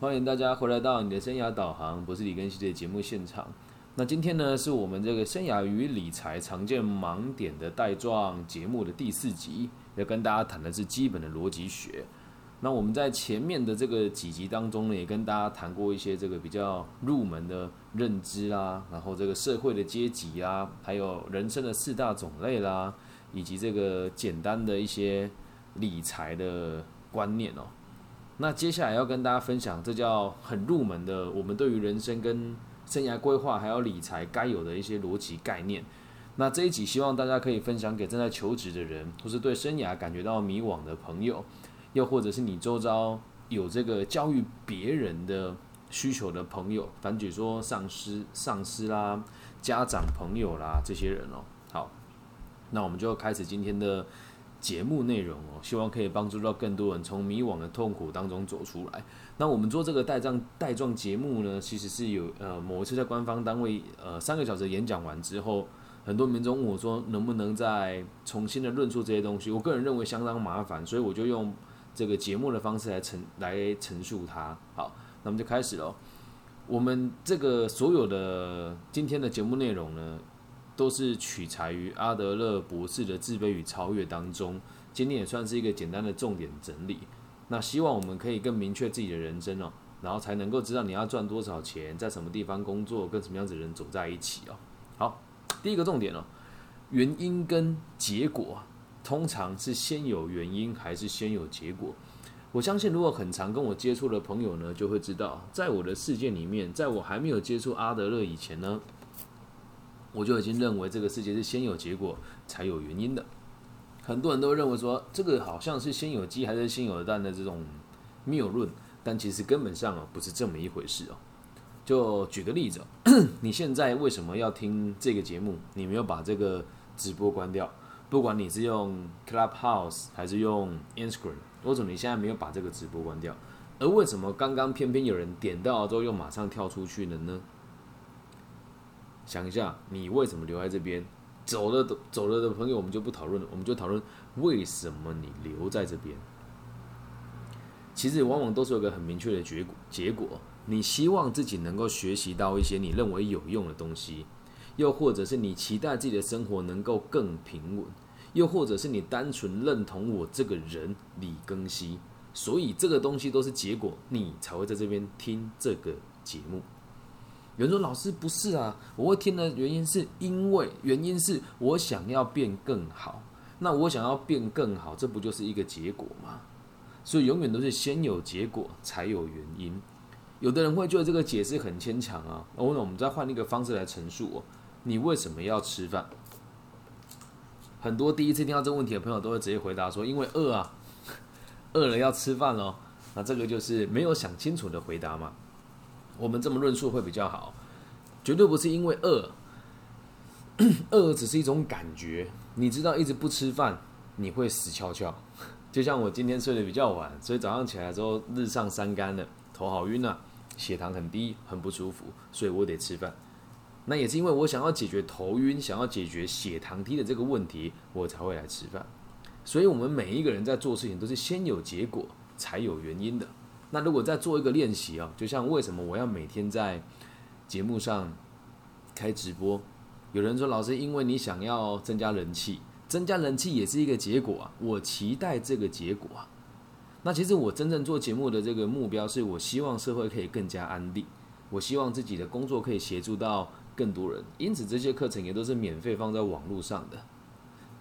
欢迎大家回来到你的生涯导航，不是李根熙的节目现场。那今天呢，是我们这个生涯与理财常见盲点的带状节目的第四集，要跟大家谈的是基本的逻辑学。那我们在前面的这个几集当中呢，也跟大家谈过一些这个比较入门的认知啦，然后这个社会的阶级啊，还有人生的四大种类啦，以及这个简单的一些理财的观念哦。那接下来要跟大家分享，这叫很入门的，我们对于人生跟生涯规划还有理财该有的一些逻辑概念。那这一集希望大家可以分享给正在求职的人，或是对生涯感觉到迷惘的朋友，又或者是你周遭有这个教育别人的需求的朋友，反举说上司、上司啦、家长、朋友啦这些人哦。好，那我们就开始今天的。节目内容哦，希望可以帮助到更多人从迷惘的痛苦当中走出来。那我们做这个带状带状节目呢，其实是有呃某一次在官方单位呃三个小时演讲完之后，很多民众问我说能不能再重新的论述这些东西。我个人认为相当麻烦，所以我就用这个节目的方式来陈来陈述它。好，那么就开始喽。我们这个所有的今天的节目内容呢。都是取材于阿德勒博士的《自卑与超越》当中，今天也算是一个简单的重点整理。那希望我们可以更明确自己的人生哦，然后才能够知道你要赚多少钱，在什么地方工作，跟什么样子的人走在一起哦。好，第一个重点哦，原因跟结果通常是先有原因还是先有结果？我相信，如果很常跟我接触的朋友呢，就会知道，在我的世界里面，在我还没有接触阿德勒以前呢。我就已经认为这个世界是先有结果才有原因的。很多人都认为说这个好像是先有鸡还是先有蛋的这种谬论，但其实根本上啊不是这么一回事哦。就举个例子，你现在为什么要听这个节目？你没有把这个直播关掉，不管你是用 Clubhouse 还是用 Instagram，为什么你现在没有把这个直播关掉？而为什么刚刚偏偏有人点到之后又马上跳出去了呢？想一下，你为什么留在这边？走了的走了的朋友，我们就不讨论了，我们就讨论为什么你留在这边。其实往往都是有个很明确的结果，结果你希望自己能够学习到一些你认为有用的东西，又或者是你期待自己的生活能够更平稳，又或者是你单纯认同我这个人李庚希，所以这个东西都是结果，你才会在这边听这个节目。有人说：“老师不是啊，我会听的原因是因为原因是我想要变更好。那我想要变更好，这不就是一个结果吗？所以永远都是先有结果才有原因。有的人会觉得这个解释很牵强啊。那我们再换一个方式来陈述哦。你为什么要吃饭？很多第一次听到这个问题的朋友都会直接回答说：因为饿啊，饿了要吃饭喽。那这个就是没有想清楚的回答嘛。”我们这么论述会比较好，绝对不是因为饿，饿只是一种感觉。你知道，一直不吃饭你会死翘翘。就像我今天睡得比较晚，所以早上起来之后日上三竿了，头好晕啊，血糖很低，很不舒服，所以我得吃饭。那也是因为我想要解决头晕，想要解决血糖低的这个问题，我才会来吃饭。所以，我们每一个人在做事情都是先有结果才有原因的。那如果再做一个练习啊，就像为什么我要每天在节目上开直播？有人说老师，因为你想要增加人气，增加人气也是一个结果啊。我期待这个结果啊。那其实我真正做节目的这个目标，是我希望社会可以更加安定，我希望自己的工作可以协助到更多人。因此这些课程也都是免费放在网络上的，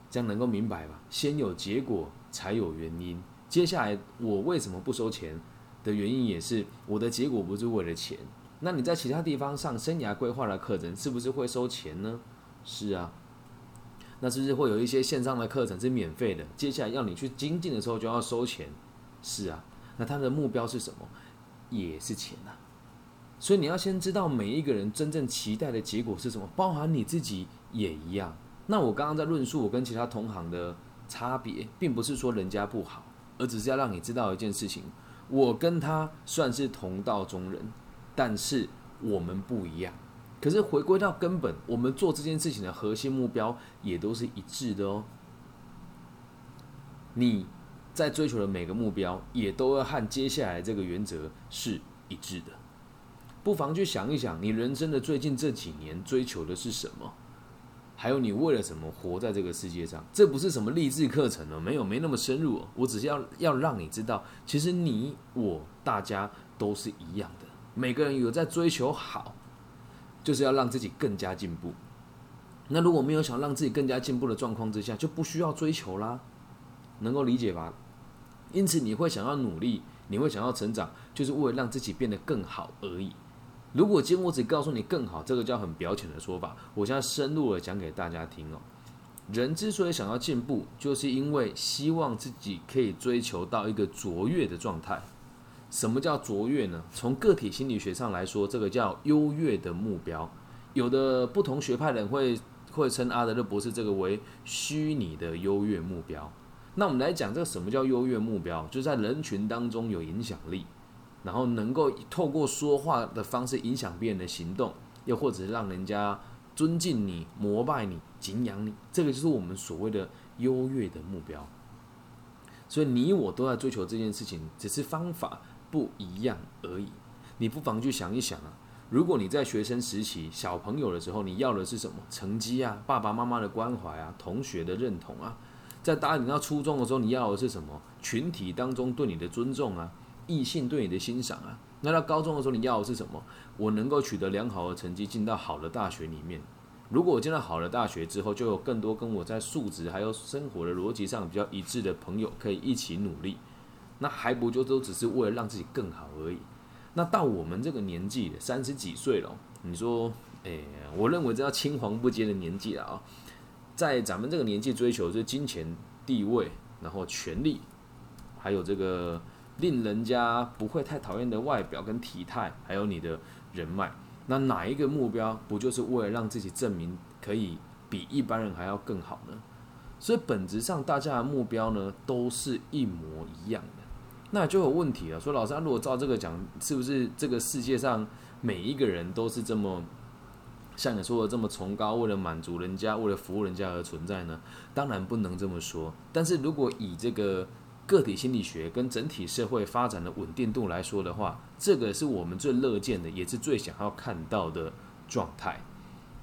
这样能够明白吧？先有结果才有原因。接下来我为什么不收钱？的原因也是我的结果不是为了钱，那你在其他地方上生涯规划的课程是不是会收钱呢？是啊，那是不是会有一些线上的课程是免费的？接下来要你去精进的时候就要收钱？是啊，那他的目标是什么？也是钱啊。所以你要先知道每一个人真正期待的结果是什么，包含你自己也一样。那我刚刚在论述我跟其他同行的差别，并不是说人家不好，而只是要让你知道一件事情。我跟他算是同道中人，但是我们不一样。可是回归到根本，我们做这件事情的核心目标也都是一致的哦。你在追求的每个目标，也都要和接下来这个原则是一致的。不妨去想一想，你人生的最近这几年追求的是什么？还有你为了什么活在这个世界上？这不是什么励志课程哦，没有，没那么深入。我只是要要让你知道，其实你我大家都是一样的，每个人有在追求好，就是要让自己更加进步。那如果没有想让自己更加进步的状况之下，就不需要追求啦，能够理解吧？因此你会想要努力，你会想要成长，就是为了让自己变得更好而已。如果今天我只告诉你更好，这个叫很表浅的说法。我现在深入的讲给大家听哦。人之所以想要进步，就是因为希望自己可以追求到一个卓越的状态。什么叫卓越呢？从个体心理学上来说，这个叫优越的目标。有的不同学派的人会会称阿德勒博士这个为虚拟的优越目标。那我们来讲，这个什么叫优越目标？就是在人群当中有影响力。然后能够透过说话的方式影响别人的行动，又或者让人家尊敬你、膜拜你、敬仰你，这个就是我们所谓的优越的目标。所以你我都在追求这件事情，只是方法不一样而已。你不妨去想一想啊，如果你在学生时期、小朋友的时候，你要的是什么？成绩啊，爸爸妈妈的关怀啊，同学的认同啊。在大你到初中的时候，你要的是什么？群体当中对你的尊重啊。异性对你的欣赏啊，那到高中的时候你要的是什么？我能够取得良好的成绩，进到好的大学里面。如果我进到好的大学之后，就有更多跟我在素质还有生活的逻辑上比较一致的朋友可以一起努力。那还不就都只是为了让自己更好而已？那到我们这个年纪三十几岁了，你说，诶，我认为这叫青黄不接的年纪了啊。在咱们这个年纪追求这金钱、地位，然后权力，还有这个。令人家不会太讨厌的外表跟体态，还有你的人脉，那哪一个目标不就是为了让自己证明可以比一般人还要更好呢？所以本质上大家的目标呢都是一模一样的，那就有问题了。说老师，如果照这个讲，是不是这个世界上每一个人都是这么像你说的这么崇高，为了满足人家，为了服务人家而存在呢？当然不能这么说。但是如果以这个个体心理学跟整体社会发展的稳定度来说的话，这个是我们最乐见的，也是最想要看到的状态。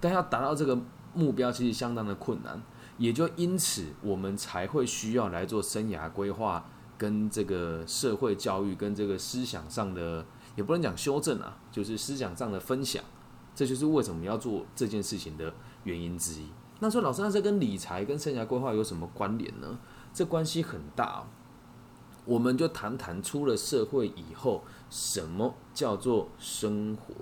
但要达到这个目标，其实相当的困难，也就因此我们才会需要来做生涯规划，跟这个社会教育，跟这个思想上的，也不能讲修正啊，就是思想上的分享。这就是为什么要做这件事情的原因之一。那说老师，那这跟理财跟生涯规划有什么关联呢？这关系很大。我们就谈谈出了社会以后，什么叫做生活？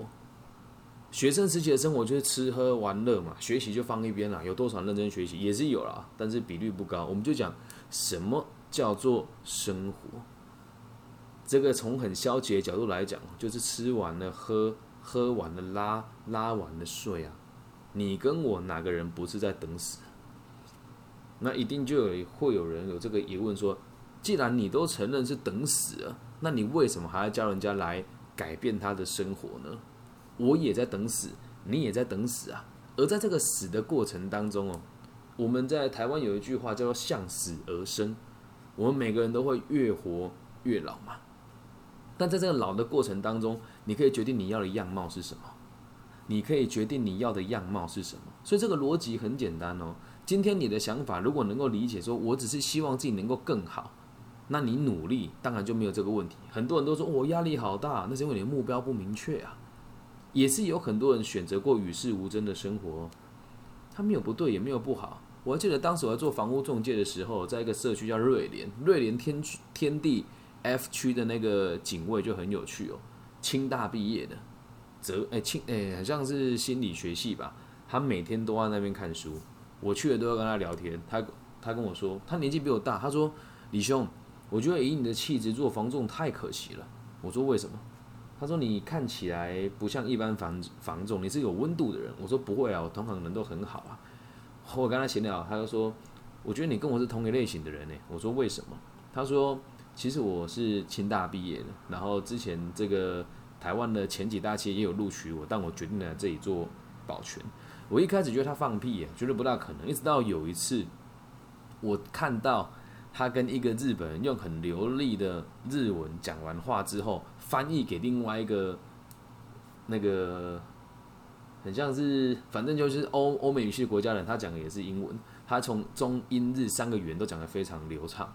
学生时期的生活就是吃喝玩乐嘛，学习就放一边了。有多少认真学习也是有啦，但是比率不高。我们就讲什么叫做生活？这个从很消极的角度来讲，就是吃完了喝，喝完了拉，拉完了睡啊。你跟我哪个人不是在等死？那一定就有会有人有这个疑问说。既然你都承认是等死了，那你为什么还要叫人家来改变他的生活呢？我也在等死，你也在等死啊！而在这个死的过程当中哦，我们在台湾有一句话叫做“向死而生”，我们每个人都会越活越老嘛。但在这个老的过程当中，你可以决定你要的样貌是什么，你可以决定你要的样貌是什么。所以这个逻辑很简单哦。今天你的想法如果能够理解，说我只是希望自己能够更好。那你努力当然就没有这个问题。很多人都说我压力好大，那是因为你的目标不明确啊。也是有很多人选择过与世无争的生活，他没有不对，也没有不好。我还记得当时我在做房屋中介的时候，在一个社区叫瑞联，瑞联天天地 F 区的那个警卫就很有趣哦，清大毕业的，哲哎清哎，好像是心理学系吧。他每天都在那边看书，我去了都要跟他聊天。他他跟我说，他年纪比我大，他说李兄。我觉得以你的气质做房仲太可惜了。我说为什么？他说你看起来不像一般房房仲，你是有温度的人。我说不会啊，我同行人都很好啊。我跟他闲聊，他就说，我觉得你跟我是同一类型的人呢。我说为什么？他说其实我是清大毕业的，然后之前这个台湾的前几大企业也有录取我，但我决定来这里做保全。我一开始觉得他放屁，觉得不大可能，一直到有一次我看到。他跟一个日本人用很流利的日文讲完话之后，翻译给另外一个那个很像是，反正就是欧欧美语系国家人，他讲的也是英文，他从中英日三个语言都讲得非常流畅。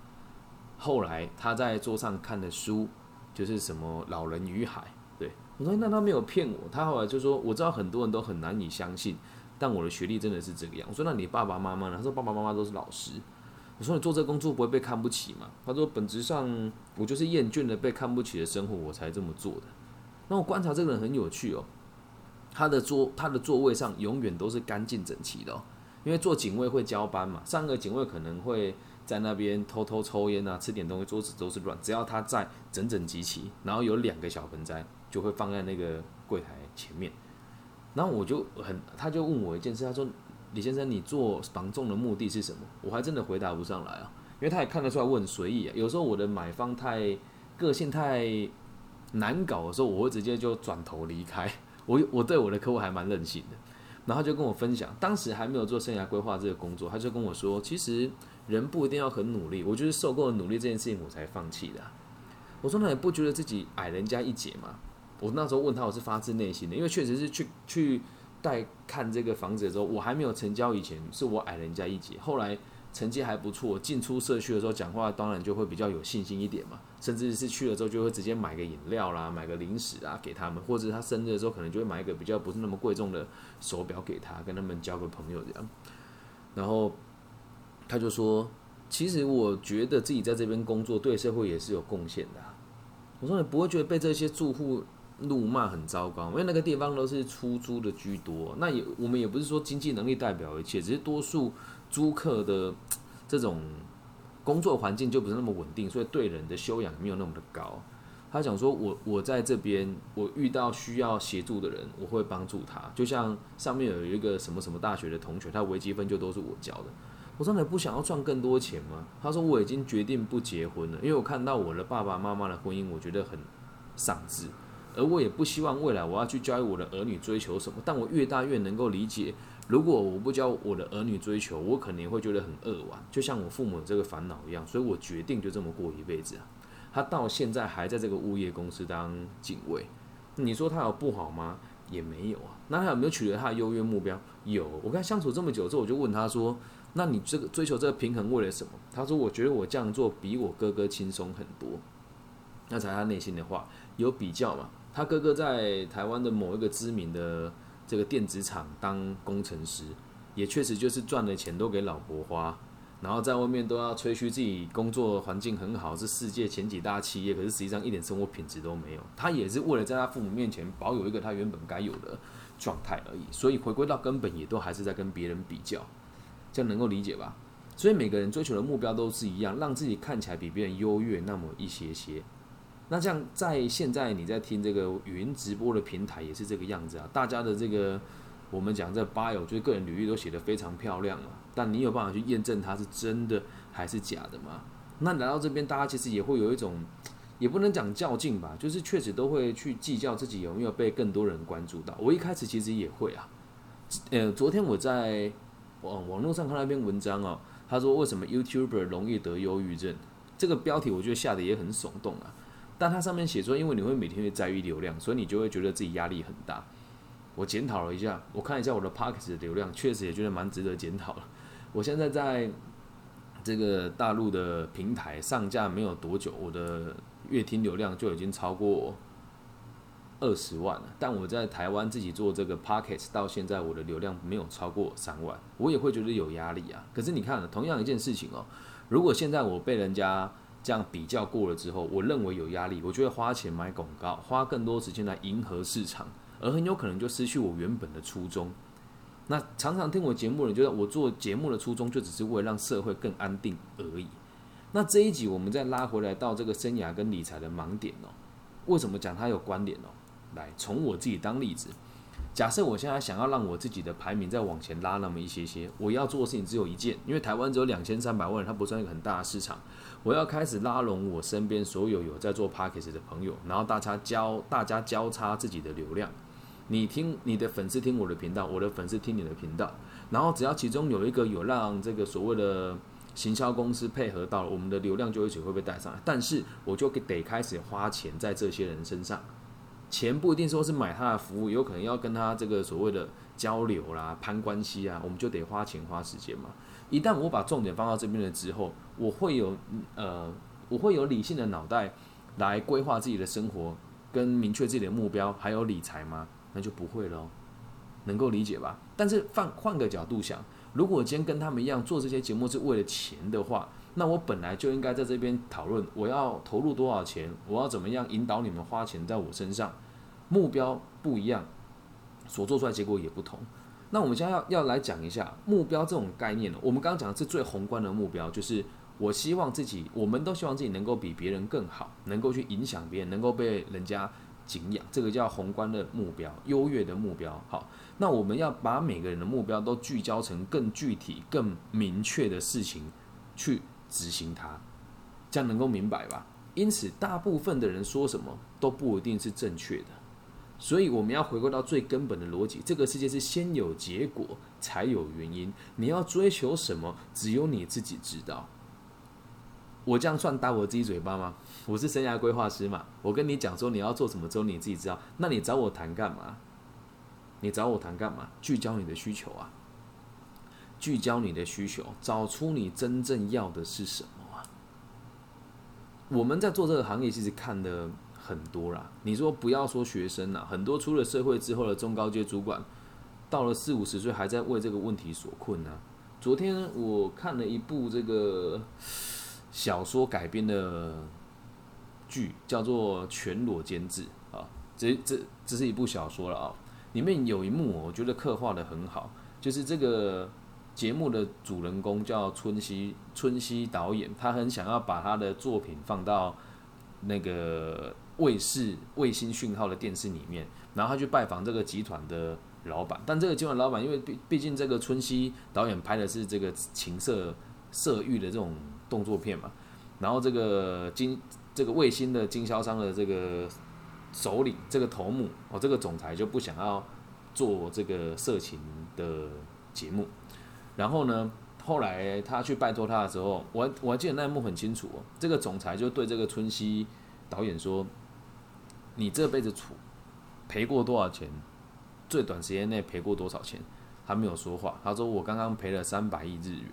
后来他在桌上看的书就是什么《老人与海》，对我说那他没有骗我，他后来就说我知道很多人都很难以相信，但我的学历真的是这个样。我说那你爸爸妈妈呢？他说爸爸妈妈都是老师。我说你做这工作不会被看不起吗？他说本质上我就是厌倦了被看不起的生活，我才这么做的。那我观察这个人很有趣哦，他的桌他的座位上永远都是干净整齐的哦，因为做警卫会交班嘛，上个警卫可能会在那边偷偷抽烟啊，吃点东西，桌子都是乱，只要他在整整齐齐，然后有两个小盆栽就会放在那个柜台前面。然后我就很，他就问我一件事，他说。李先生，你做房仲的目的是什么？我还真的回答不上来啊，因为他也看得出来我很随意啊。有时候我的买方太个性太难搞的时候，我会直接就转头离开。我我对我的客户还蛮任性的，然后就跟我分享，当时还没有做生涯规划这个工作，他就跟我说，其实人不一定要很努力，我就是受够了努力这件事情，我才放弃的。我说那你不觉得自己矮人家一截吗？我那时候问他，我是发自内心的，因为确实是去去。带看这个房子的时候，我还没有成交以前，是我矮人家一截。后来成绩还不错，进出社区的时候讲话当然就会比较有信心一点嘛。甚至是去了之后，就会直接买个饮料啦，买个零食啊给他们，或者他生日的时候，可能就会买一个比较不是那么贵重的手表给他，跟他们交个朋友这样。然后他就说：“其实我觉得自己在这边工作对社会也是有贡献的。”我说：“你不会觉得被这些住户？”怒骂很糟糕，因为那个地方都是出租的居多。那也我们也不是说经济能力代表一切，只是多数租客的这种工作环境就不是那么稳定，所以对人的修养没有那么的高。他讲说，我我在这边，我遇到需要协助的人，我会帮助他。就像上面有一个什么什么大学的同学，他微积分就都是我教的。我真的不想要赚更多钱吗？他说我已经决定不结婚了，因为我看到我的爸爸妈妈的婚姻，我觉得很丧志。而我也不希望未来我要去教育我的儿女追求什么，但我越大越能够理解，如果我不教我的儿女追求，我可能会觉得很扼腕，就像我父母这个烦恼一样，所以我决定就这么过一辈子啊。他到现在还在这个物业公司当警卫，你说他有不好吗？也没有啊。那他有没有取得他的优越目标？有。我跟他相处这么久之后，我就问他说：“那你这个追求这个平衡为了什么？”他说：“我觉得我这样做比我哥哥轻松很多。”那才他内心的话，有比较嘛？他哥哥在台湾的某一个知名的这个电子厂当工程师，也确实就是赚的钱都给老婆花，然后在外面都要吹嘘自己工作环境很好，是世界前几大企业，可是实际上一点生活品质都没有。他也是为了在他父母面前保有一个他原本该有的状态而已，所以回归到根本也都还是在跟别人比较，这样能够理解吧？所以每个人追求的目标都是一样，让自己看起来比别人优越那么一些些。那这样，在现在你在听这个语音直播的平台也是这个样子啊，大家的这个我们讲这 bio 就是个人履历都写得非常漂亮啊，但你有办法去验证它是真的还是假的吗？那来到这边，大家其实也会有一种，也不能讲较劲吧，就是确实都会去计较自己有没有被更多人关注到。我一开始其实也会啊，呃，昨天我在网网络上看到一篇文章哦，他说为什么 YouTuber 容易得忧郁症？这个标题我觉得下的也很耸动啊。但它上面写说，因为你会每天会在意流量，所以你就会觉得自己压力很大。我检讨了一下，我看一下我的 Parks 的流量，确实也觉得蛮值得检讨了。我现在在这个大陆的平台上架没有多久，我的月听流量就已经超过二十万了。但我在台湾自己做这个 Parks 到现在，我的流量没有超过三万，我也会觉得有压力啊。可是你看，同样一件事情哦，如果现在我被人家这样比较过了之后，我认为有压力，我就会花钱买广告，花更多时间来迎合市场，而很有可能就失去我原本的初衷。那常常听我节目的人觉得我做节目的初衷就只是为了让社会更安定而已。那这一集我们再拉回来到这个生涯跟理财的盲点哦，为什么讲它有关联哦？来，从我自己当例子。假设我现在想要让我自己的排名再往前拉那么一些些，我要做的事情只有一件，因为台湾只有两千三百万人，它不算一个很大的市场。我要开始拉拢我身边所有有在做 p a c k a g e 的朋友，然后大家交大家交叉自己的流量。你听你的粉丝听我的频道，我的粉丝听你的频道，然后只要其中有一个有让这个所谓的行销公司配合到，我们的流量就一起会被带上来。但是我就得开始花钱在这些人身上，钱不一定说是买他的服务，有可能要跟他这个所谓的交流啦、攀关系啊，我们就得花钱花时间嘛。一旦我把重点放到这边了之后，我会有呃，我会有理性的脑袋来规划自己的生活，跟明确自己的目标，还有理财吗？那就不会喽。能够理解吧？但是换换个角度想，如果今天跟他们一样做这些节目是为了钱的话，那我本来就应该在这边讨论我要投入多少钱，我要怎么样引导你们花钱在我身上，目标不一样，所做出来结果也不同。那我们现在要要来讲一下目标这种概念呢我们刚刚讲的是最宏观的目标，就是我希望自己，我们都希望自己能够比别人更好，能够去影响别人，能够被人家敬仰，这个叫宏观的目标，优越的目标。好。那我们要把每个人的目标都聚焦成更具体、更明确的事情去执行它，这样能够明白吧？因此，大部分的人说什么都不一定是正确的，所以我们要回归到最根本的逻辑：这个世界是先有结果才有原因。你要追求什么，只有你自己知道。我这样算打我自己嘴巴吗？我是生涯规划师嘛，我跟你讲说你要做什么，只有你自己知道。那你找我谈干嘛？你找我谈干嘛？聚焦你的需求啊！聚焦你的需求，找出你真正要的是什么啊！我们在做这个行业，其实看的很多啦。你说不要说学生啦，很多出了社会之后的中高阶主管，到了四五十岁还在为这个问题所困呢。昨天我看了一部这个小说改编的剧，叫做《全裸监制》啊，这这这是一部小说了啊。里面有一幕，我觉得刻画的很好，就是这个节目的主人公叫春熙，春熙导演，他很想要把他的作品放到那个卫视卫星讯号的电视里面，然后他去拜访这个集团的老板，但这个集团老板因为毕毕竟这个春熙导演拍的是这个情色色欲的这种动作片嘛，然后这个经这个卫星的经销商的这个。首领这个头目哦，这个总裁就不想要做这个色情的节目。然后呢，后来他去拜托他的时候，我我还记得那一幕很清楚哦。这个总裁就对这个春熙导演说：“你这辈子处赔过多少钱？最短时间内赔过多少钱？”他没有说话。他说：“我刚刚赔了三百亿日元，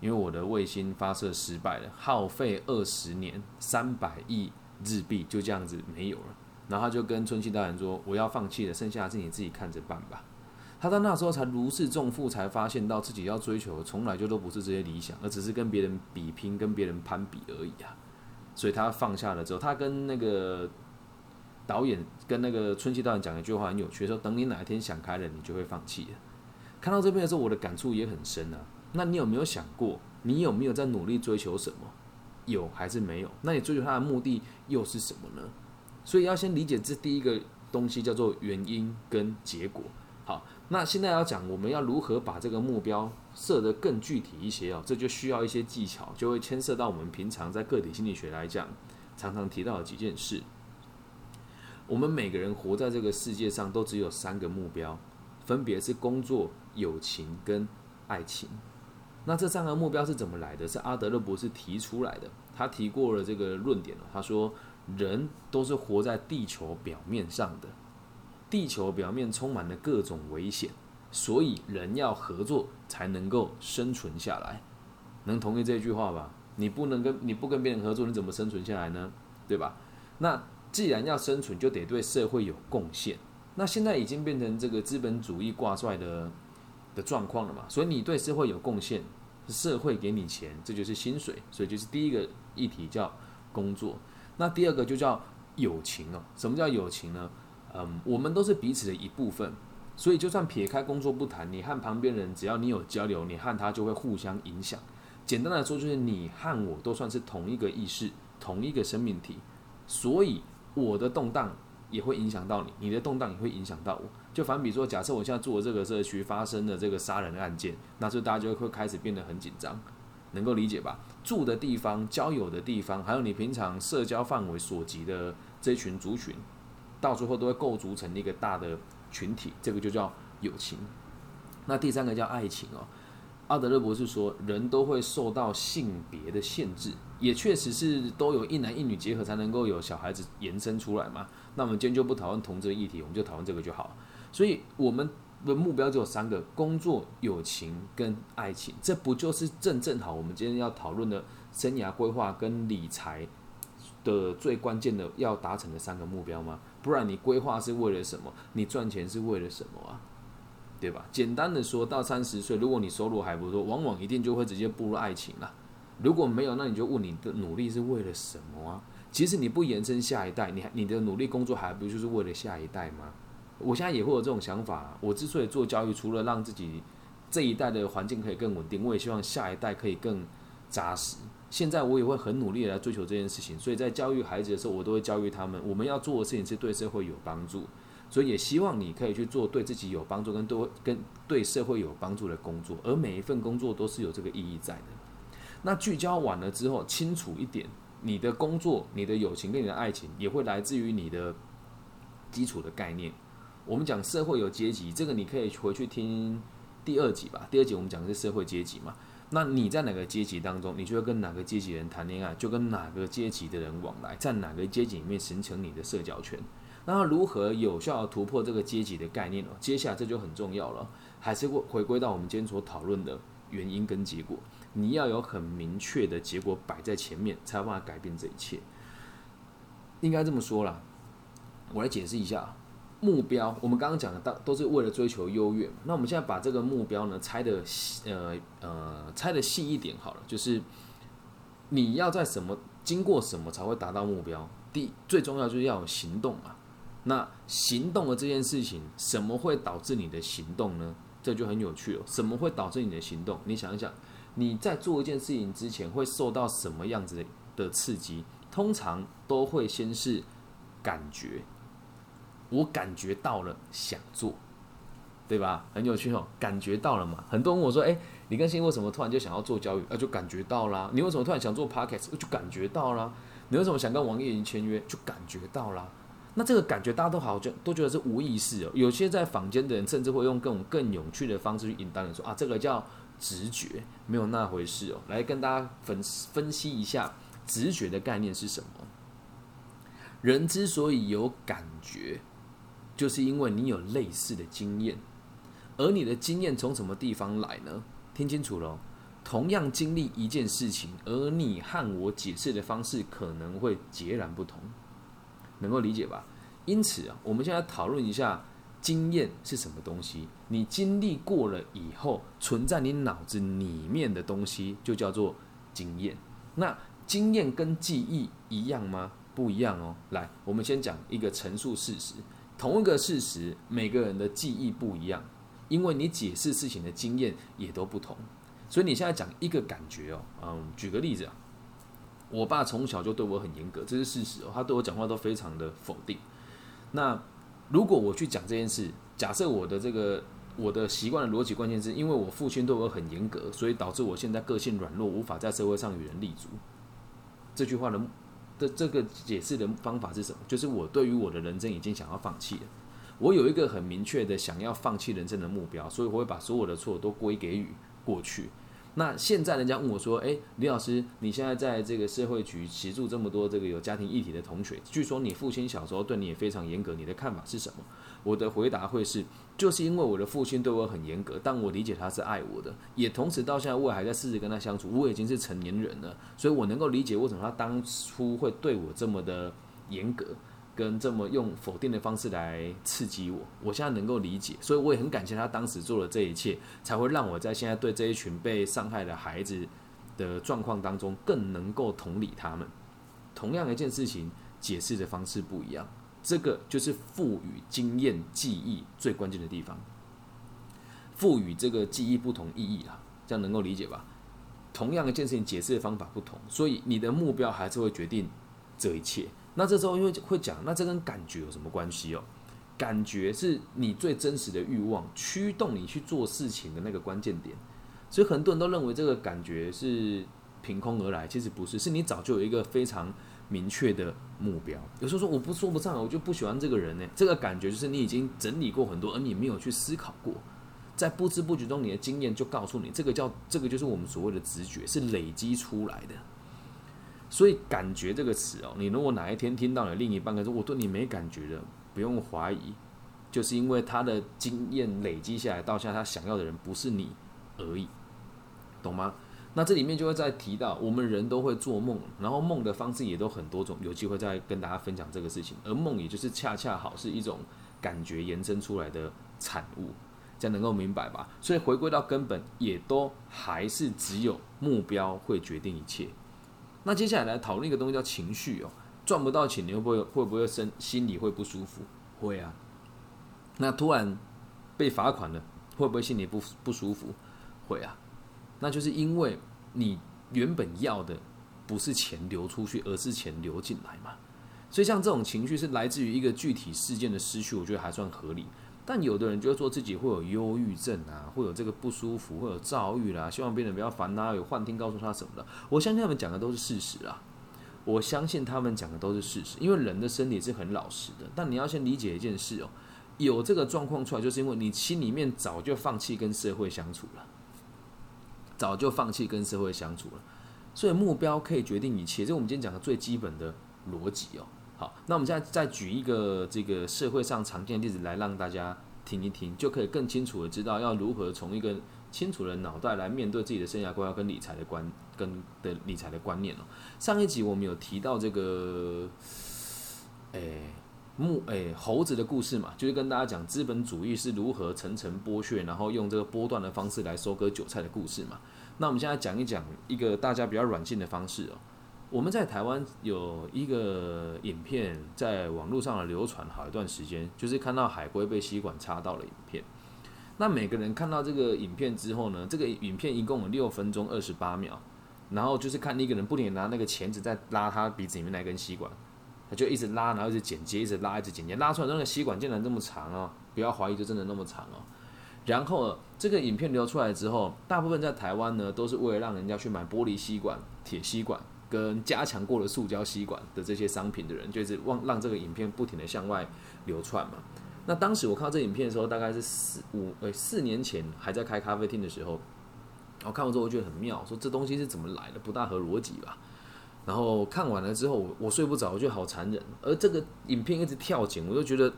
因为我的卫星发射失败了，耗费二十年，三百亿。”日币就这样子没有了，然后他就跟春熙大人说：“我要放弃了，剩下的事你自己看着办吧。”他到那时候才如释重负，才发现到自己要追求的从来就都不是这些理想，而只是跟别人比拼、跟别人攀比而已啊。所以他放下了之后，他跟那个导演、跟那个春熙导演讲一句话很有趣，说：“等你哪一天想开了，你就会放弃了。”看到这边的时候，我的感触也很深啊。那你有没有想过，你有没有在努力追求什么？有还是没有？那你追求它的目的又是什么呢？所以要先理解这第一个东西叫做原因跟结果。好，那现在要讲我们要如何把这个目标设得更具体一些哦，这就需要一些技巧，就会牵涉到我们平常在个体心理学来讲常常提到的几件事。我们每个人活在这个世界上都只有三个目标，分别是工作、友情跟爱情。那这三个目标是怎么来的？是阿德勒博士提出来的。他提过了这个论点了。他说，人都是活在地球表面上的，地球表面充满了各种危险，所以人要合作才能够生存下来。能同意这句话吧？你不能跟你不跟别人合作，你怎么生存下来呢？对吧？那既然要生存，就得对社会有贡献。那现在已经变成这个资本主义挂帅的的状况了嘛？所以你对社会有贡献。社会给你钱，这就是薪水，所以就是第一个议题叫工作。那第二个就叫友情哦。什么叫友情呢？嗯，我们都是彼此的一部分，所以就算撇开工作不谈，你和旁边人只要你有交流，你和他就会互相影响。简单来说，就是你和我都算是同一个意识，同一个生命体，所以我的动荡也会影响到你，你的动荡也会影响到我。就反比说，假设我现在住的这个社区发生了这个杀人案件，那就大家就会开始变得很紧张，能够理解吧？住的地方、交友的地方，还有你平常社交范围所及的这群族群，到最后都会构筑成一个大的群体，这个就叫友情。那第三个叫爱情哦，阿德勒博士说，人都会受到性别的限制，也确实是都有一男一女结合才能够有小孩子延伸出来嘛。那我们今天就不讨论同志的议题，我们就讨论这个就好。所以我们的目标只有三个：工作、友情跟爱情。这不就是正正好我们今天要讨论的生涯规划跟理财的最关键的要达成的三个目标吗？不然你规划是为了什么？你赚钱是为了什么啊？对吧？简单的说，到三十岁，如果你收入还不错，往往一定就会直接步入爱情了。如果没有，那你就问你的努力是为了什么啊？其实你不延伸下一代，你你的努力工作还不就是为了下一代吗？我现在也会有这种想法。我之所以做教育，除了让自己这一代的环境可以更稳定，我也希望下一代可以更扎实。现在我也会很努力的来追求这件事情。所以在教育孩子的时候，我都会教育他们，我们要做的事情是对社会有帮助。所以也希望你可以去做对自己有帮助跟对跟对社会有帮助的工作，而每一份工作都是有这个意义在的。那聚焦完了之后，清楚一点，你的工作、你的友情跟你的爱情，也会来自于你的基础的概念。我们讲社会有阶级，这个你可以回去听第二集吧。第二集我们讲的是社会阶级嘛。那你在哪个阶级当中，你就会跟哪个阶级人谈恋爱，就跟哪个阶级的人往来，在哪个阶级里面形成你的社交圈。那如何有效突破这个阶级的概念呢？接下来这就很重要了，还是会回归到我们今天所讨论的原因跟结果。你要有很明确的结果摆在前面，才有办法改变这一切。应该这么说啦，我来解释一下目标。我们刚刚讲的，都都是为了追求优越。那我们现在把这个目标呢拆的细呃呃拆的细一点好了，就是你要在什么经过什么才会达到目标？第最重要就是要有行动嘛。那行动的这件事情，什么会导致你的行动呢？这就很有趣了。什么会导致你的行动？你想一想，你在做一件事情之前会受到什么样子的刺激？通常都会先是感觉，我感觉到了想做，对吧？很有趣哦，感觉到了嘛。很多人问我说：“哎，李更新为什么突然就想要做教育？啊，就感觉到啦。你为什么突然想做 podcast？就感觉到啦。你为什么想跟王叶莹签约？就感觉到啦。那这个感觉大家都好像都觉得是无意识哦。有些在坊间的人甚至会用各种更有趣的方式去引导你说啊，这个叫直觉，没有那回事哦。来跟大家分分析一下直觉的概念是什么。人之所以有感觉，就是因为你有类似的经验，而你的经验从什么地方来呢？听清楚喽，同样经历一件事情，而你和我解释的方式可能会截然不同。能够理解吧？因此啊，我们现在讨论一下经验是什么东西。你经历过了以后，存在你脑子里面的东西就叫做经验。那经验跟记忆一样吗？不一样哦。来，我们先讲一个陈述事实。同一个事实，每个人的记忆不一样，因为你解释事情的经验也都不同。所以你现在讲一个感觉哦，嗯，举个例子啊。我爸从小就对我很严格，这是事实。他对我讲话都非常的否定。那如果我去讲这件事，假设我的这个我的习惯的逻辑关键是因为我父亲对我很严格，所以导致我现在个性软弱，无法在社会上与人立足。这句话的的这个解释的方法是什么？就是我对于我的人生已经想要放弃了。我有一个很明确的想要放弃人生的目标，所以我会把所有的错都归给予过去。那现在人家问我说：“诶，李老师，你现在在这个社会局协助这么多这个有家庭议题的同学，据说你父亲小时候对你也非常严格，你的看法是什么？”我的回答会是：就是因为我的父亲对我很严格，但我理解他是爱我的，也同时到现在我还在试着跟他相处，我已经是成年人了，所以我能够理解为什么他当初会对我这么的严格。跟这么用否定的方式来刺激我，我现在能够理解，所以我也很感谢他当时做了这一切，才会让我在现在对这一群被伤害的孩子的状况当中更能够同理他们。同样一件事情，解释的方式不一样，这个就是赋予经验记忆最关键的地方。赋予这个记忆不同意义啊，这样能够理解吧？同样一件事情，解释的方法不同，所以你的目标还是会决定这一切。那这时候又会讲，那这跟感觉有什么关系哦？感觉是你最真实的欲望，驱动你去做事情的那个关键点。所以很多人都认为这个感觉是凭空而来，其实不是，是你早就有一个非常明确的目标。有时候说我不说不上，我就不喜欢这个人呢。这个感觉就是你已经整理过很多，而你没有去思考过。在不知不觉中，你的经验就告诉你，这个叫这个就是我们所谓的直觉，是累积出来的。所以“感觉”这个词哦，你如果哪一天听到你另一半说我对你没感觉的，不用怀疑，就是因为他的经验累积下来，到现在他想要的人不是你而已，懂吗？那这里面就会再提到，我们人都会做梦，然后梦的方式也都很多种，有机会再跟大家分享这个事情。而梦也就是恰恰好是一种感觉延伸出来的产物。这样能够明白吧？所以回归到根本，也都还是只有目标会决定一切。那接下来来讨论一个东西叫情绪哦，赚不到钱，你会不会会不会生心里会不舒服？会啊。那突然被罚款了，会不会心里不不舒服？会啊。那就是因为你原本要的不是钱流出去，而是钱流进来嘛。所以像这种情绪是来自于一个具体事件的失去，我觉得还算合理。但有的人就会说自己会有忧郁症啊，会有这个不舒服，会有躁郁啦，希望别人不要烦他，有幻听告诉他什么的。我相信他们讲的都是事实啊，我相信他们讲的都是事实，因为人的身体是很老实的。但你要先理解一件事哦，有这个状况出来，就是因为你心里面早就放弃跟社会相处了，早就放弃跟社会相处了，所以目标可以决定一切，这是我们今天讲的最基本的逻辑哦。好，那我们现在再举一个这个社会上常见的例子来让大家听一听，就可以更清楚的知道要如何从一个清楚的脑袋来面对自己的生涯规划跟理财的观跟的理财的观念哦。上一集我们有提到这个，诶木诶猴子的故事嘛，就是跟大家讲资本主义是如何层层剥削，然后用这个波段的方式来收割韭菜的故事嘛。那我们现在讲一讲一个大家比较软性的方式哦。我们在台湾有一个影片在网络上流传好一段时间，就是看到海龟被吸管插到了影片。那每个人看到这个影片之后呢，这个影片一共有六分钟二十八秒，然后就是看一个人不停拿那个钳子在拉他鼻子里面那根吸管，他就一直拉，然后一直剪接，一直拉，一直剪接，拉出来那个吸管竟然这么长哦！不要怀疑，就真的那么长哦。然后这个影片流出来之后，大部分在台湾呢，都是为了让人家去买玻璃吸管、铁吸管。跟加强过的塑胶吸管的这些商品的人，就是望让这个影片不停的向外流窜嘛。那当时我看到这影片的时候，大概是四五呃四年前还在开咖啡厅的时候，我看完之后我觉得很妙，说这东西是怎么来的，不大合逻辑吧。然后看完了之后，我睡不着，我觉得好残忍。而这个影片一直跳剪，我就觉得，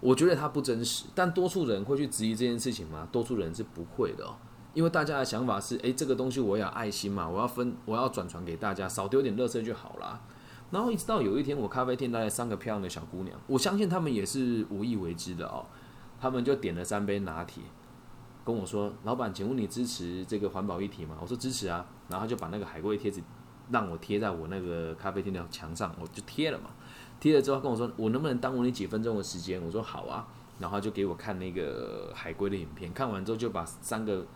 我觉得它不真实。但多数人会去质疑这件事情吗？多数人是不会的哦。因为大家的想法是，哎，这个东西我要爱心嘛，我要分，我要转传给大家，少丢点垃圾就好啦。然后一直到有一天，我咖啡店来了三个漂亮的小姑娘，我相信她们也是无意为之的哦。她们就点了三杯拿铁，跟我说：“老板，请问你支持这个环保议题吗？”我说：“支持啊。”然后就把那个海龟贴纸让我贴在我那个咖啡厅的墙上，我就贴了嘛。贴了之后跟我说：“我能不能耽误你几分钟的时间？”我说：“好啊。”然后就给我看那个海龟的影片，看完之后就把三个。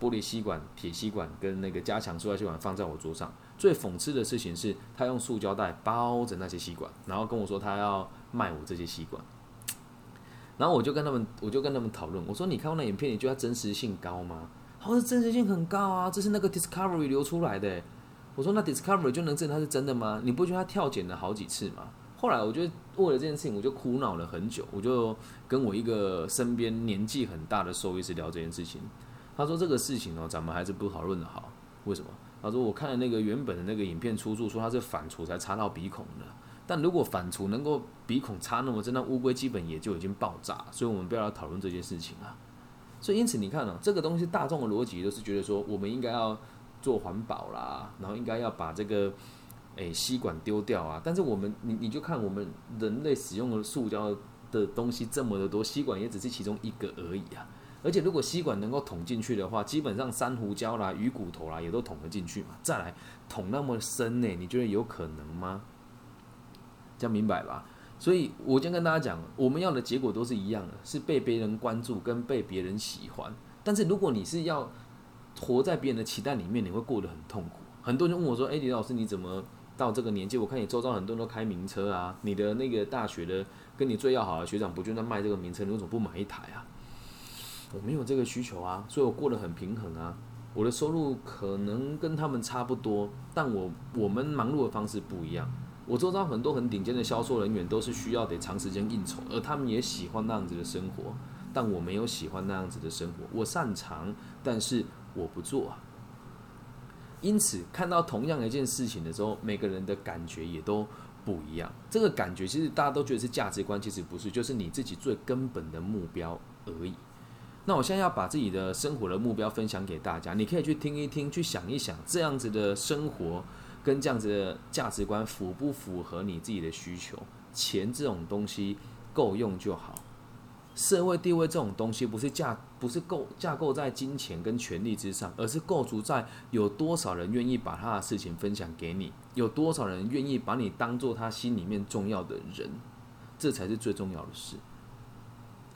玻璃吸管、铁吸管跟那个加强塑料吸管放在我桌上。最讽刺的事情是他用塑胶袋包着那些吸管，然后跟我说他要卖我这些吸管。然后我就跟他们，我就跟他们讨论，我说：“你看过那影片，你觉得真实性高吗？”他说：“真实性很高啊，这是那个 Discovery 流出来的。”我说：“那 Discovery 就能证它是真的吗？你不觉得他跳剪了好几次吗？”后来我就为了这件事情，我就苦恼了很久，我就跟我一个身边年纪很大的兽医师聊这件事情。他说这个事情哦，咱们还是不讨论的好。为什么？他说我看了那个原本的那个影片出处，说他是反刍才插到鼻孔的。但如果反刍能够鼻孔插那么深，那乌龟基本也就已经爆炸。所以我们不要来讨论这件事情啊。所以因此你看啊，这个东西大众的逻辑都是觉得说，我们应该要做环保啦，然后应该要把这个诶吸管丢掉啊。但是我们你你就看我们人类使用的塑胶的东西这么的多，吸管也只是其中一个而已啊。而且如果吸管能够捅进去的话，基本上珊瑚礁啦、鱼骨头啦也都捅得进去嘛。再来捅那么深呢？你觉得有可能吗？这样明白吧？所以我先跟大家讲，我们要的结果都是一样的，是被别人关注跟被别人喜欢。但是如果你是要活在别人的期待里面，你会过得很痛苦。很多人问我说：“哎，李老师，你怎么到这个年纪？我看你周遭很多人都开名车啊，你的那个大学的跟你最要好的学长不就在卖这个名车？你为什么不买一台啊？”我没有这个需求啊，所以我过得很平衡啊。我的收入可能跟他们差不多，但我我们忙碌的方式不一样。我周遭很多很顶尖的销售人员都是需要得长时间应酬，而他们也喜欢那样子的生活。但我没有喜欢那样子的生活。我擅长，但是我不做啊。因此，看到同样一件事情的时候，每个人的感觉也都不一样。这个感觉其实大家都觉得是价值观，其实不是，就是你自己最根本的目标而已。那我现在要把自己的生活的目标分享给大家，你可以去听一听，去想一想，这样子的生活跟这样子的价值观符不符合你自己的需求？钱这种东西够用就好。社会地位这种东西不是架不是构架构在金钱跟权力之上，而是构筑在有多少人愿意把他的事情分享给你，有多少人愿意把你当做他心里面重要的人，这才是最重要的事。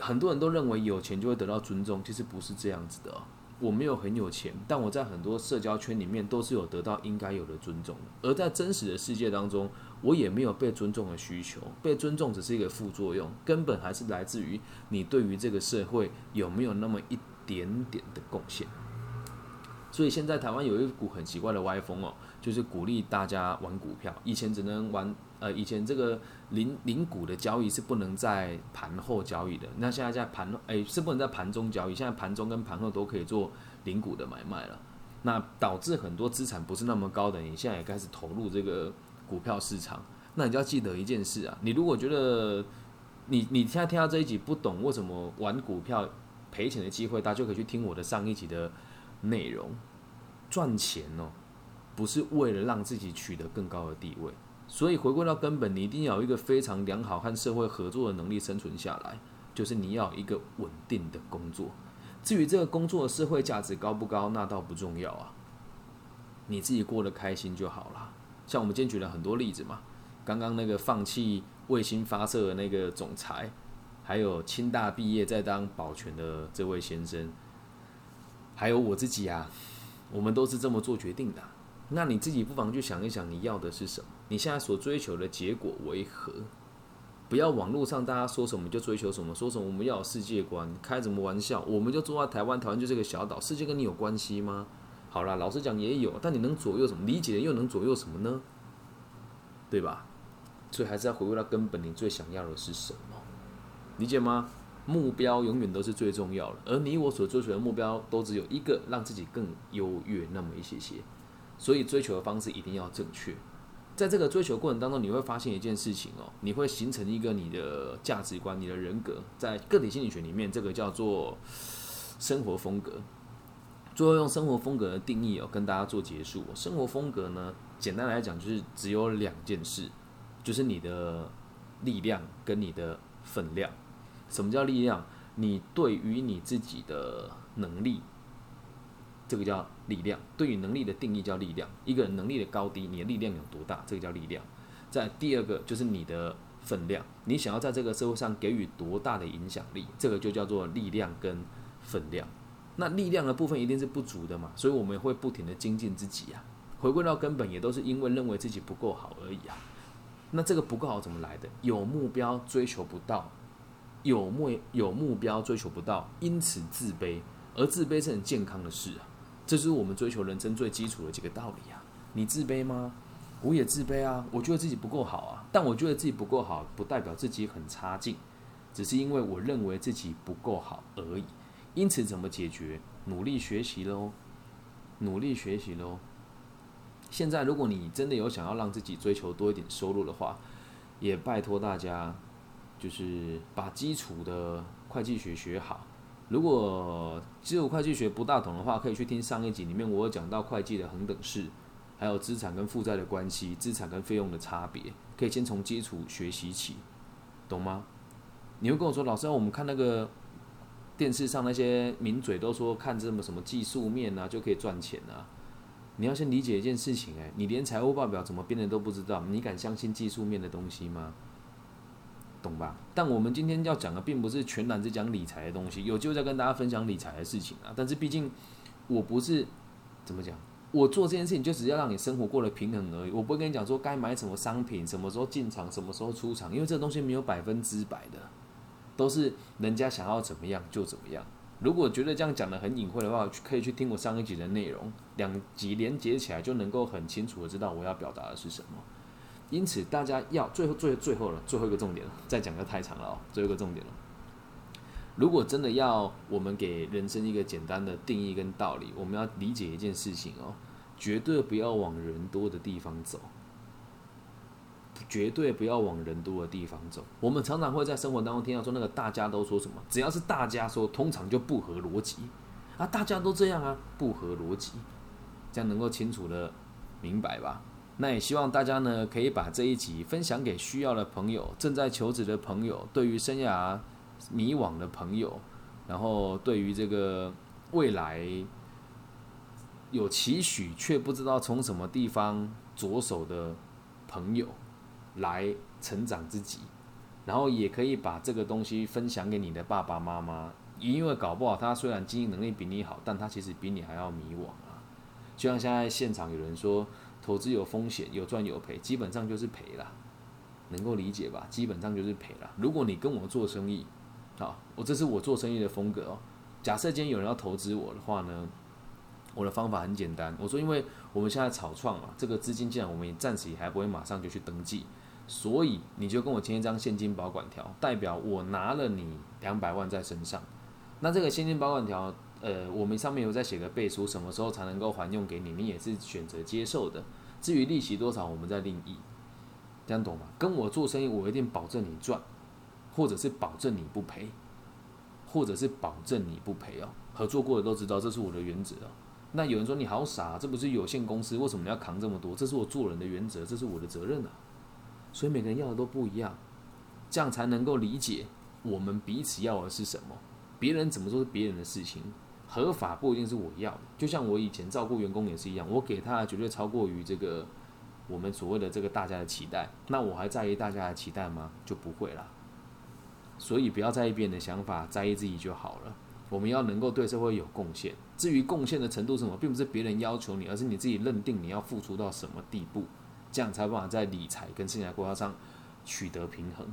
很多人都认为有钱就会得到尊重，其实不是这样子的。我没有很有钱，但我在很多社交圈里面都是有得到应该有的尊重的。而在真实的世界当中，我也没有被尊重的需求，被尊重只是一个副作用，根本还是来自于你对于这个社会有没有那么一点点的贡献。所以现在台湾有一股很奇怪的歪风哦，就是鼓励大家玩股票。以前只能玩，呃，以前这个零零股的交易是不能在盘后交易的。那现在在盘，哎，是不能在盘中交易。现在盘中跟盘后都可以做零股的买卖了。那导致很多资产不是那么高的，你现在也开始投入这个。股票市场，那你就要记得一件事啊！你如果觉得你你现在听到这一集不懂为什么玩股票赔钱的机会，大家就可以去听我的上一集的内容。赚钱哦，不是为了让自己取得更高的地位，所以回归到根本，你一定要有一个非常良好和社会合作的能力生存下来，就是你要一个稳定的工作。至于这个工作的社会价值高不高，那倒不重要啊，你自己过得开心就好了。像我们今天举了很多例子嘛，刚刚那个放弃卫星发射的那个总裁，还有清大毕业在当保全的这位先生，还有我自己啊，我们都是这么做决定的。那你自己不妨去想一想，你要的是什么？你现在所追求的结果为何？不要网络上大家说什么就追求什么，说什么我们要世界观，开什么玩笑？我们就住在台湾，台湾就是个小岛，世界跟你有关系吗？好啦，老实讲也有，但你能左右什么？理解又能左右什么呢？对吧？所以还是要回归到根本，你最想要的是什么？理解吗？目标永远都是最重要的，而你我所追求的目标都只有一个，让自己更优越那么一些些。所以追求的方式一定要正确。在这个追求过程当中，你会发现一件事情哦，你会形成一个你的价值观、你的人格。在个体心理学里面，这个叫做生活风格。最后用生活风格的定义哦，跟大家做结束。生活风格呢，简单来讲就是只有两件事，就是你的力量跟你的分量。什么叫力量？你对于你自己的能力，这个叫力量。对于能力的定义叫力量。一个人能力的高低，你的力量有多大，这个叫力量。在第二个就是你的分量，你想要在这个社会上给予多大的影响力，这个就叫做力量跟分量。那力量的部分一定是不足的嘛，所以我们会不停的精进自己啊，回归到根本也都是因为认为自己不够好而已啊。那这个不够好怎么来的？有目标追求不到，有目有目标追求不到，因此自卑，而自卑是很健康的事啊。这是我们追求人生最基础的几个道理啊。你自卑吗？我也自卑啊，我觉得自己不够好啊。但我觉得自己不够好，不代表自己很差劲，只是因为我认为自己不够好而已。因此，怎么解决？努力学习喽，努力学习喽。现在，如果你真的有想要让自己追求多一点收入的话，也拜托大家，就是把基础的会计学学好。如果基础会计学不大懂的话，可以去听上一集里面我有讲到会计的恒等式，还有资产跟负债的关系，资产跟费用的差别，可以先从基础学习起，懂吗？你会跟我说，老师，我们看那个。电视上那些名嘴都说看这么什么技术面啊就可以赚钱啊，你要先理解一件事情哎，你连财务报表怎么编的都不知道，你敢相信技术面的东西吗？懂吧？但我们今天要讲的并不是全然是讲理财的东西，有机会再跟大家分享理财的事情啊。但是毕竟我不是怎么讲，我做这件事情就只要让你生活过得平衡而已，我不会跟你讲说该买什么商品，什么时候进场，什么时候出场，因为这东西没有百分之百的。都是人家想要怎么样就怎么样。如果觉得这样讲的很隐晦的话，可以去听我上一集的内容，两集连接起来就能够很清楚的知道我要表达的是什么。因此，大家要最后最最后了最后一个重点了，再讲个太长了哦。最后一个重点了，如果真的要我们给人生一个简单的定义跟道理，我们要理解一件事情哦，绝对不要往人多的地方走，绝对不要往人多的地方走。我们常常会在生活当中听到说，那个大家都说什么，只要是大家说，通常就不合逻辑啊，大家都这样啊，不合逻辑，这样能够清楚的明白吧？那也希望大家呢，可以把这一集分享给需要的朋友，正在求职的朋友，对于生涯。迷惘的朋友，然后对于这个未来有期许却不知道从什么地方着手的朋友，来成长自己，然后也可以把这个东西分享给你的爸爸妈妈，因为搞不好他虽然经济能力比你好，但他其实比你还要迷惘啊。就像现在现场有人说，投资有风险，有赚有赔，基本上就是赔了，能够理解吧？基本上就是赔了。如果你跟我做生意，好，我这是我做生意的风格哦。假设今天有人要投资我的话呢，我的方法很简单。我说，因为我们现在草创嘛，这个资金既然，我们也暂时也还不会马上就去登记，所以你就跟我签一张现金保管条，代表我拿了你两百万在身上。那这个现金保管条，呃，我们上面有在写个背书，什么时候才能够还用给你，你也是选择接受的。至于利息多少，我们再另议。这样懂吗？跟我做生意，我一定保证你赚。或者是保证你不赔，或者是保证你不赔哦。合作过的都知道，这是我的原则哦。那有人说你好傻，这不是有限公司，为什么要扛这么多？这是我做人的原则，这是我的责任啊。所以每个人要的都不一样，这样才能够理解我们彼此要的是什么。别人怎么说是别人的事情，合法不一定是我要的。就像我以前照顾员工也是一样，我给他绝对超过于这个我们所谓的这个大家的期待。那我还在意大家的期待吗？就不会了。所以不要在意别人的想法，在意自己就好了。我们要能够对社会有贡献。至于贡献的程度是什么，并不是别人要求你，而是你自己认定你要付出到什么地步，这样才办法在理财跟生涯规划上取得平衡。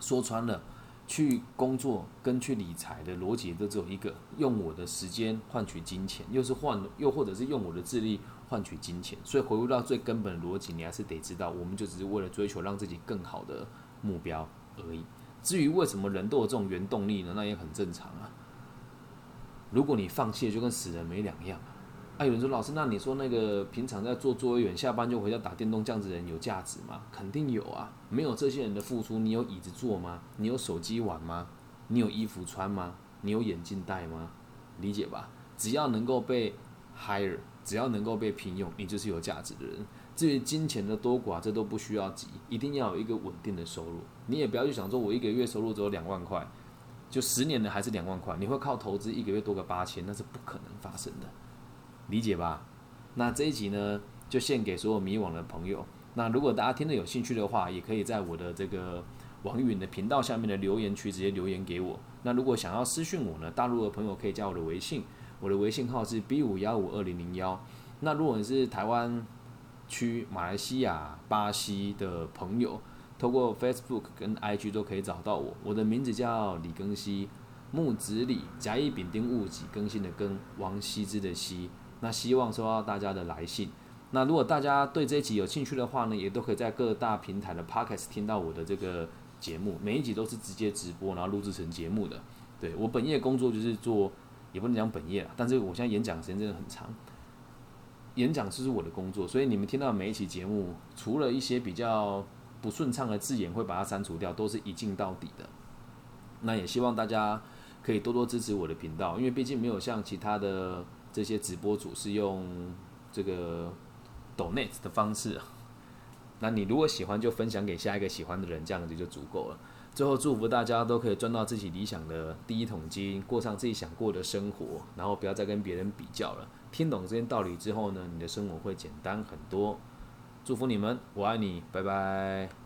说穿了，去工作跟去理财的逻辑都只有一个：用我的时间换取金钱，又是换，又或者是用我的智力换取金钱。所以回归到最根本的逻辑，你还是得知道，我们就只是为了追求让自己更好的目标而已。至于为什么人都有这种原动力呢？那也很正常啊。如果你放弃了，就跟死人没两样啊。有人说老师，那你说那个平常在做作业员，下班就回家打电动这样子的人有价值吗？肯定有啊。没有这些人的付出，你有椅子坐吗？你有手机玩吗？你有衣服穿吗？你有眼镜戴吗？理解吧？只要能够被 hire，只要能够被聘用，你就是有价值的人。至于金钱的多寡，这都不需要急，一定要有一个稳定的收入。你也不要去想说，我一个月收入只有两万块，就十年的还是两万块，你会靠投资一个月多个八千，那是不可能发生的，理解吧？那这一集呢，就献给所有迷惘的朋友。那如果大家听得有兴趣的话，也可以在我的这个网易云的频道下面的留言区直接留言给我。那如果想要私讯我呢，大陆的朋友可以加我的微信，我的微信号是 B 五幺五二零零幺。那如果你是台湾，区马来西亚、巴西的朋友，透过 Facebook 跟 IG 都可以找到我。我的名字叫李庚希，木子李，甲乙丙丁戊己更新的更，王羲之的羲。那希望收到大家的来信。那如果大家对这一集有兴趣的话呢，也都可以在各大平台的 Podcast 听到我的这个节目。每一集都是直接直播，然后录制成节目的。对我本业工作就是做，也不能讲本业了，但是我现在演讲时间真的很长。演讲就是我的工作，所以你们听到每一期节目，除了一些比较不顺畅的字眼会把它删除掉，都是一镜到底的。那也希望大家可以多多支持我的频道，因为毕竟没有像其他的这些直播主是用这个 donate 的方式。那你如果喜欢，就分享给下一个喜欢的人，这样子就足够了。最后祝福大家都可以赚到自己理想的第一桶金，过上自己想过的生活，然后不要再跟别人比较了。听懂这些道理之后呢，你的生活会简单很多。祝福你们，我爱你，拜拜。